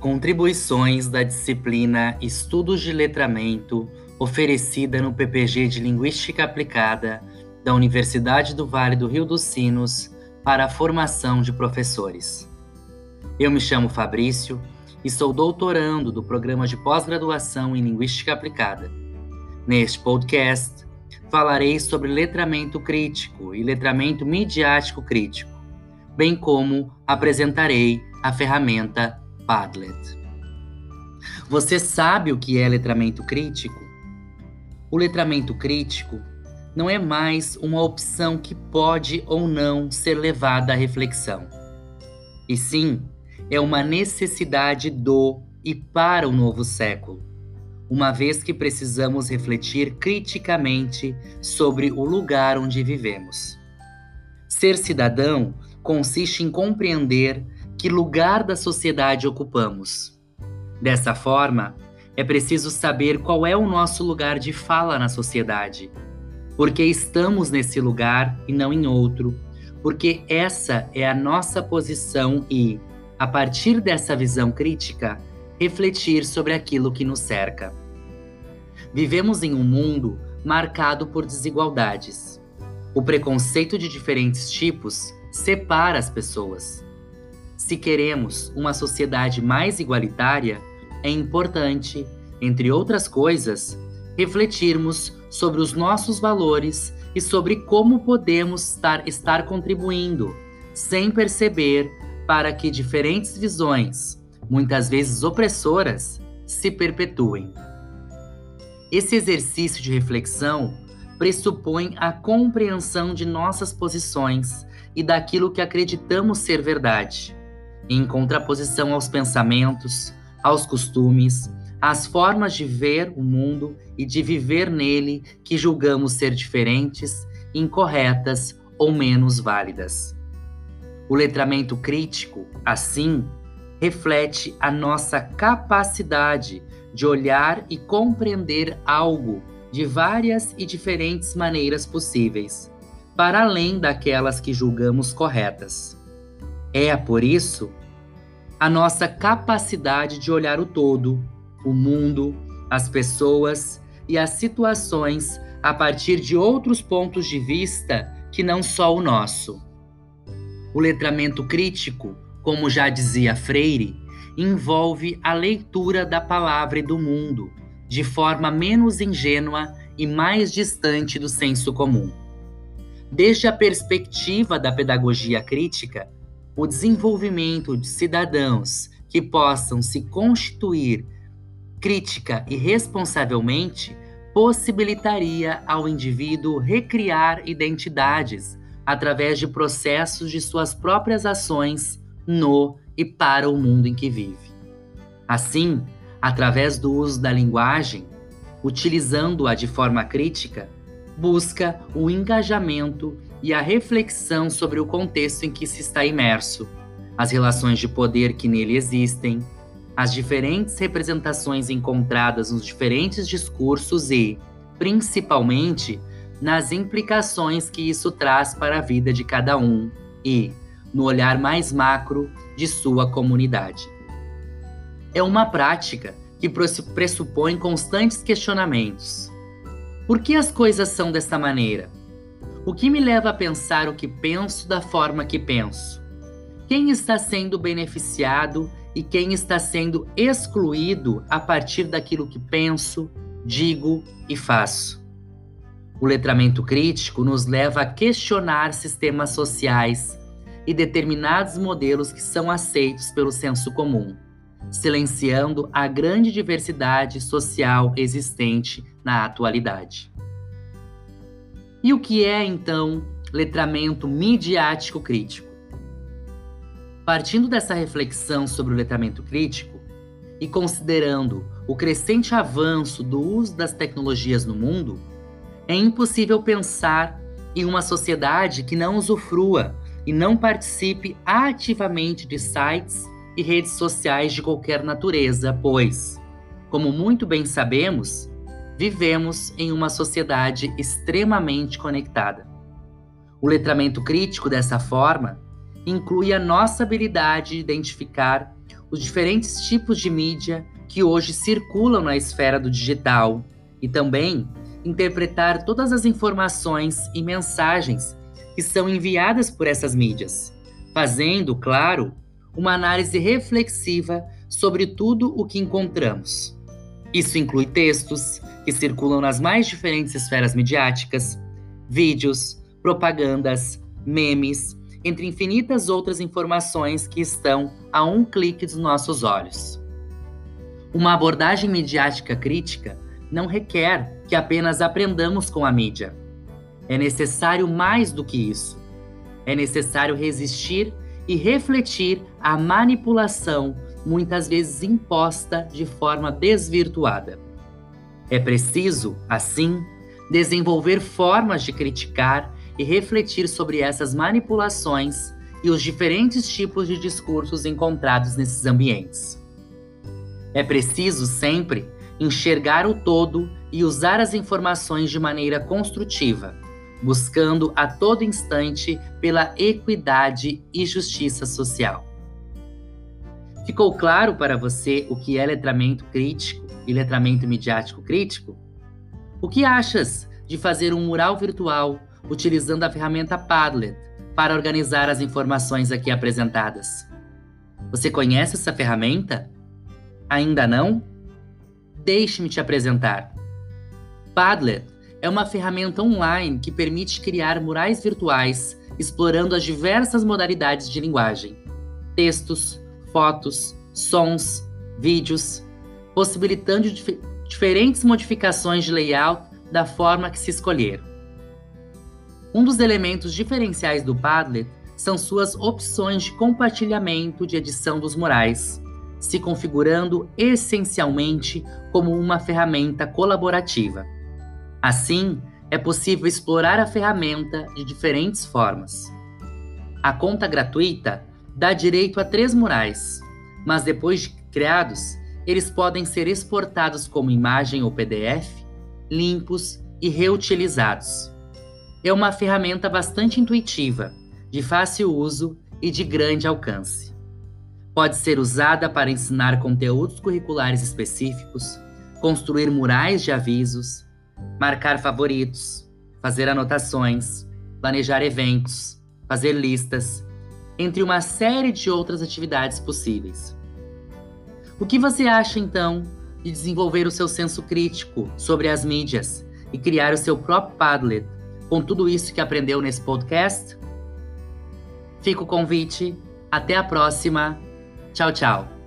Contribuições da disciplina Estudos de Letramento, oferecida no PPG de Linguística Aplicada da Universidade do Vale do Rio dos Sinos para a formação de professores. Eu me chamo Fabrício e sou doutorando do programa de pós-graduação em Linguística Aplicada. Neste podcast, falarei sobre letramento crítico e letramento midiático crítico, bem como apresentarei a ferramenta Padlet. Você sabe o que é letramento crítico? O letramento crítico não é mais uma opção que pode ou não ser levada à reflexão. E sim, é uma necessidade do e para o novo século, uma vez que precisamos refletir criticamente sobre o lugar onde vivemos. Ser cidadão consiste em compreender que lugar da sociedade ocupamos. Dessa forma, é preciso saber qual é o nosso lugar de fala na sociedade, porque estamos nesse lugar e não em outro, porque essa é a nossa posição e, a partir dessa visão crítica, refletir sobre aquilo que nos cerca. Vivemos em um mundo marcado por desigualdades. O preconceito de diferentes tipos separa as pessoas. Se queremos uma sociedade mais igualitária, é importante, entre outras coisas, refletirmos sobre os nossos valores e sobre como podemos estar, estar contribuindo, sem perceber, para que diferentes visões, muitas vezes opressoras, se perpetuem. Esse exercício de reflexão pressupõe a compreensão de nossas posições e daquilo que acreditamos ser verdade em contraposição aos pensamentos, aos costumes, às formas de ver o mundo e de viver nele que julgamos ser diferentes, incorretas ou menos válidas. O letramento crítico, assim, reflete a nossa capacidade de olhar e compreender algo de várias e diferentes maneiras possíveis, para além daquelas que julgamos corretas. É por isso a nossa capacidade de olhar o todo, o mundo, as pessoas e as situações a partir de outros pontos de vista que não só o nosso. O letramento crítico, como já dizia Freire, envolve a leitura da palavra e do mundo de forma menos ingênua e mais distante do senso comum. Desde a perspectiva da pedagogia crítica, o desenvolvimento de cidadãos que possam se constituir crítica e responsavelmente possibilitaria ao indivíduo recriar identidades através de processos de suas próprias ações no e para o mundo em que vive. Assim, através do uso da linguagem, utilizando-a de forma crítica, busca o engajamento e a reflexão sobre o contexto em que se está imerso, as relações de poder que nele existem, as diferentes representações encontradas nos diferentes discursos e, principalmente, nas implicações que isso traz para a vida de cada um e, no olhar mais macro de sua comunidade. É uma prática que pressupõe constantes questionamentos. Por que as coisas são desta maneira? O que me leva a pensar o que penso da forma que penso? Quem está sendo beneficiado e quem está sendo excluído a partir daquilo que penso, digo e faço? O letramento crítico nos leva a questionar sistemas sociais e determinados modelos que são aceitos pelo senso comum, silenciando a grande diversidade social existente na atualidade. E o que é, então, letramento midiático crítico? Partindo dessa reflexão sobre o letramento crítico e considerando o crescente avanço do uso das tecnologias no mundo, é impossível pensar em uma sociedade que não usufrua e não participe ativamente de sites e redes sociais de qualquer natureza, pois, como muito bem sabemos, vivemos em uma sociedade extremamente conectada. O letramento crítico, dessa forma, inclui a nossa habilidade de identificar os diferentes tipos de mídia que hoje circulam na esfera do digital e também interpretar todas as informações e mensagens que são enviadas por essas mídias, fazendo, claro, uma análise reflexiva sobre tudo o que encontramos. Isso inclui textos que circulam nas mais diferentes esferas midiáticas, vídeos, propagandas, memes, entre infinitas outras informações que estão a um clique dos nossos olhos. Uma abordagem midiática crítica não requer que apenas aprendamos com a mídia. É necessário mais do que isso. É necessário resistir e refletir a manipulação, muitas vezes imposta de forma desvirtuada. É preciso, assim, desenvolver formas de criticar e refletir sobre essas manipulações e os diferentes tipos de discursos encontrados nesses ambientes. É preciso sempre enxergar o todo e usar as informações de maneira construtiva, buscando a todo instante pela equidade e justiça social. Ficou claro para você o que é letramento crítico e letramento midiático crítico? O que achas de fazer um mural virtual utilizando a ferramenta Padlet para organizar as informações aqui apresentadas? Você conhece essa ferramenta? Ainda não? Deixe-me te apresentar. Padlet é uma ferramenta online que permite criar murais virtuais explorando as diversas modalidades de linguagem: textos, fotos, sons, vídeos, possibilitando dif diferentes modificações de layout da forma que se escolher. Um dos elementos diferenciais do Padlet são suas opções de compartilhamento de edição dos murais, se configurando essencialmente como uma ferramenta colaborativa. Assim, é possível explorar a ferramenta de diferentes formas. A conta gratuita dá direito a três murais, mas depois de criados, eles podem ser exportados como imagem ou PDF, limpos e reutilizados. É uma ferramenta bastante intuitiva, de fácil uso e de grande alcance. Pode ser usada para ensinar conteúdos curriculares específicos, construir murais de avisos, marcar favoritos, fazer anotações, planejar eventos, fazer listas, entre uma série de outras atividades possíveis. O que você acha então de desenvolver o seu senso crítico sobre as mídias e criar o seu próprio Padlet com tudo isso que aprendeu nesse podcast? Fica o convite. Até a próxima. Tchau, tchau.